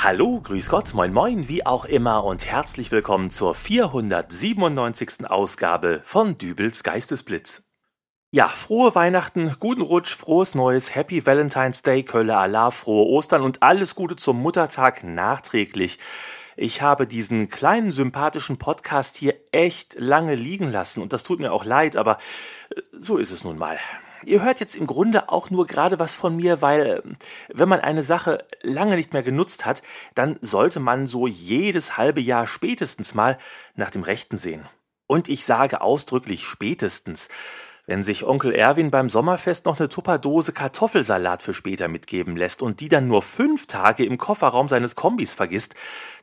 Hallo, grüß Gott, moin moin, wie auch immer und herzlich willkommen zur 497. Ausgabe von Dübels Geistesblitz. Ja, frohe Weihnachten, guten Rutsch, frohes Neues, Happy Valentine's Day, Kölle Allah, frohe Ostern und alles Gute zum Muttertag nachträglich. Ich habe diesen kleinen sympathischen Podcast hier echt lange liegen lassen und das tut mir auch leid, aber äh, so ist es nun mal. Ihr hört jetzt im Grunde auch nur gerade was von mir, weil äh, wenn man eine Sache lange nicht mehr genutzt hat, dann sollte man so jedes halbe Jahr spätestens mal nach dem Rechten sehen. Und ich sage ausdrücklich spätestens. Wenn sich Onkel Erwin beim Sommerfest noch eine Tupperdose Kartoffelsalat für später mitgeben lässt und die dann nur fünf Tage im Kofferraum seines Kombis vergisst,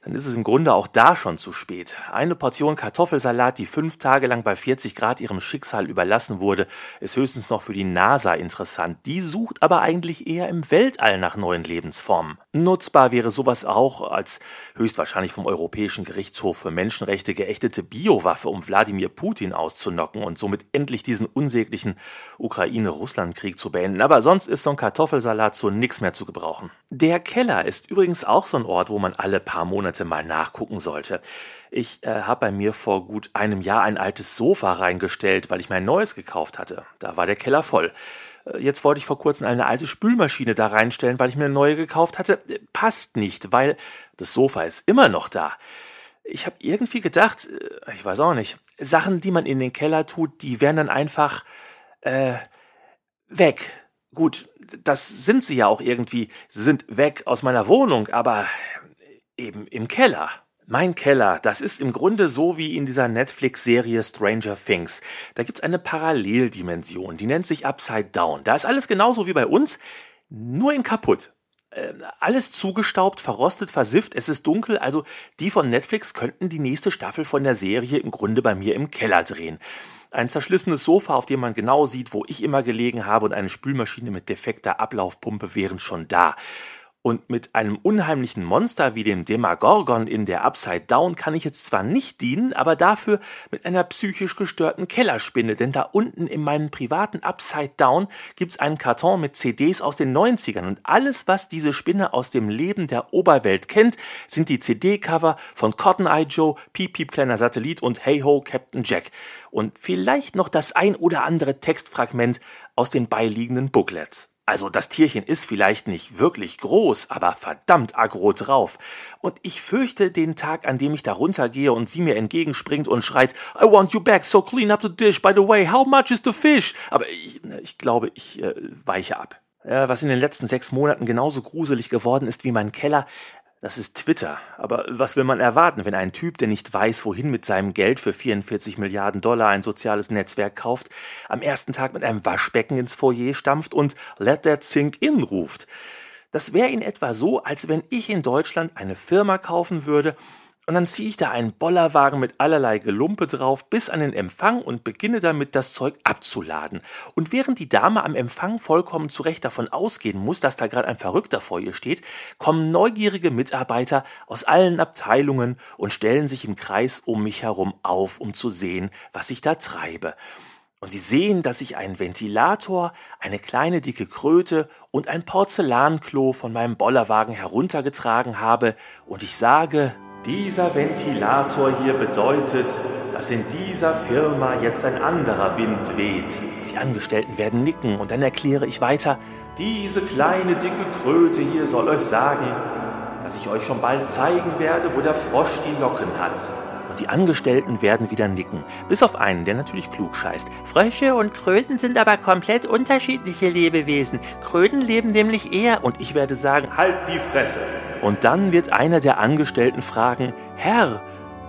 dann ist es im Grunde auch da schon zu spät. Eine Portion Kartoffelsalat, die fünf Tage lang bei 40 Grad ihrem Schicksal überlassen wurde, ist höchstens noch für die NASA interessant. Die sucht aber eigentlich eher im Weltall nach neuen Lebensformen. Nutzbar wäre sowas auch als höchstwahrscheinlich vom Europäischen Gerichtshof für Menschenrechte geächtete Biowaffe, um Wladimir Putin auszunocken und somit endlich diesen unsäglichen Ukraine-Russland-Krieg zu beenden. Aber sonst ist so ein Kartoffelsalat zu nichts mehr zu gebrauchen. Der Keller ist übrigens auch so ein Ort, wo man alle paar Monate mal nachgucken sollte. Ich äh, habe bei mir vor gut einem Jahr ein altes Sofa reingestellt, weil ich mein neues gekauft hatte. Da war der Keller voll. Äh, jetzt wollte ich vor kurzem eine alte Spülmaschine da reinstellen, weil ich mir eine neue gekauft hatte. Äh, passt nicht, weil das Sofa ist immer noch da. Ich habe irgendwie gedacht, äh, ich weiß auch nicht, Sachen, die man in den Keller tut, die werden dann einfach äh, weg. Gut, das sind sie ja auch irgendwie. Sie sind weg aus meiner Wohnung, aber eben im Keller. Mein Keller, das ist im Grunde so wie in dieser Netflix-Serie Stranger Things. Da gibt's eine Paralleldimension, die nennt sich Upside Down. Da ist alles genauso wie bei uns, nur in kaputt. Äh, alles zugestaubt, verrostet, versifft, es ist dunkel, also die von Netflix könnten die nächste Staffel von der Serie im Grunde bei mir im Keller drehen. Ein zerschlissenes Sofa, auf dem man genau sieht, wo ich immer gelegen habe, und eine Spülmaschine mit defekter Ablaufpumpe wären schon da. Und mit einem unheimlichen Monster wie dem Demagorgon in der Upside Down kann ich jetzt zwar nicht dienen, aber dafür mit einer psychisch gestörten Kellerspinne, denn da unten in meinem privaten Upside Down gibt's einen Karton mit CDs aus den 90ern und alles, was diese Spinne aus dem Leben der Oberwelt kennt, sind die CD-Cover von Cotton Eye Joe, Piep Piep Kleiner Satellit und Hey Ho Captain Jack. Und vielleicht noch das ein oder andere Textfragment aus den beiliegenden Booklets. Also das Tierchen ist vielleicht nicht wirklich groß, aber verdammt aggro drauf. Und ich fürchte den Tag, an dem ich da runtergehe und sie mir entgegenspringt und schreit, I want you back, so clean up the dish. By the way, how much is the fish? Aber ich, ich glaube, ich äh, weiche ab. Ja, was in den letzten sechs Monaten genauso gruselig geworden ist wie mein Keller, das ist Twitter. Aber was will man erwarten, wenn ein Typ, der nicht weiß, wohin mit seinem Geld für 44 Milliarden Dollar ein soziales Netzwerk kauft, am ersten Tag mit einem Waschbecken ins Foyer stampft und Let that sink in ruft? Das wäre in etwa so, als wenn ich in Deutschland eine Firma kaufen würde und dann ziehe ich da einen Bollerwagen mit allerlei Gelumpe drauf bis an den Empfang und beginne damit, das Zeug abzuladen. Und während die Dame am Empfang vollkommen zu Recht davon ausgehen muss, dass da gerade ein Verrückter vor ihr steht, kommen neugierige Mitarbeiter aus allen Abteilungen und stellen sich im Kreis um mich herum auf, um zu sehen, was ich da treibe. Und sie sehen, dass ich einen Ventilator, eine kleine dicke Kröte und ein Porzellanklo von meinem Bollerwagen heruntergetragen habe, und ich sage, dieser Ventilator hier bedeutet, dass in dieser Firma jetzt ein anderer Wind weht. Die Angestellten werden nicken und dann erkläre ich weiter, diese kleine dicke Kröte hier soll euch sagen, dass ich euch schon bald zeigen werde, wo der Frosch die Locken hat. Und die Angestellten werden wieder nicken, bis auf einen, der natürlich klug scheißt. Frösche und Kröten sind aber komplett unterschiedliche Lebewesen. Kröten leben nämlich eher, und ich werde sagen, halt die Fresse. Und dann wird einer der Angestellten fragen, Herr,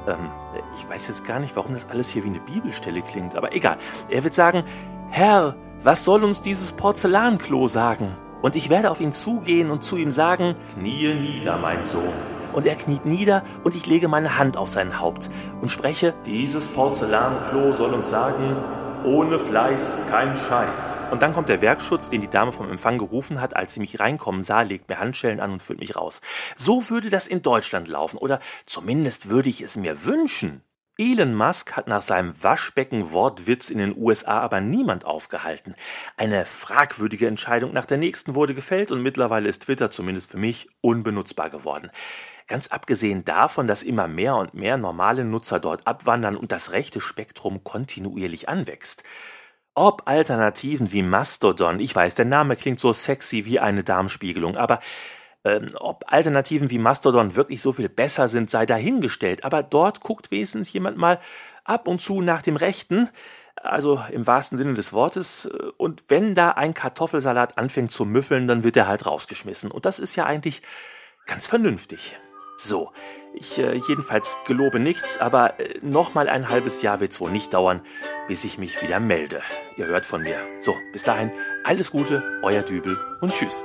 ähm, ich weiß jetzt gar nicht, warum das alles hier wie eine Bibelstelle klingt, aber egal. Er wird sagen, Herr, was soll uns dieses Porzellanklo sagen? Und ich werde auf ihn zugehen und zu ihm sagen, kniee nieder, mein Sohn. Und er kniet nieder und ich lege meine Hand auf sein Haupt und spreche, dieses Porzellanklo soll uns sagen, Ohne Fleiß kein Scheiß. Und dann kommt der Werkschutz, den die Dame vom Empfang gerufen hat, als sie mich reinkommen sah, legt mir Handschellen an und führt mich raus. So würde das in Deutschland laufen, oder zumindest würde ich es mir wünschen. Elon Musk hat nach seinem Waschbecken-Wortwitz in den USA aber niemand aufgehalten. Eine fragwürdige Entscheidung nach der nächsten wurde gefällt und mittlerweile ist Twitter zumindest für mich unbenutzbar geworden. Ganz abgesehen davon, dass immer mehr und mehr normale Nutzer dort abwandern und das rechte Spektrum kontinuierlich anwächst. Ob Alternativen wie Mastodon, ich weiß, der Name klingt so sexy wie eine Darmspiegelung, aber ähm, ob Alternativen wie Mastodon wirklich so viel besser sind, sei dahingestellt. Aber dort guckt wenigstens jemand mal ab und zu nach dem Rechten, also im wahrsten Sinne des Wortes. Und wenn da ein Kartoffelsalat anfängt zu müffeln, dann wird er halt rausgeschmissen. Und das ist ja eigentlich ganz vernünftig. So, ich äh, jedenfalls gelobe nichts, aber äh, noch mal ein halbes Jahr wird's wohl nicht dauern, bis ich mich wieder melde. Ihr hört von mir. So, bis dahin, alles Gute, euer Dübel und tschüss.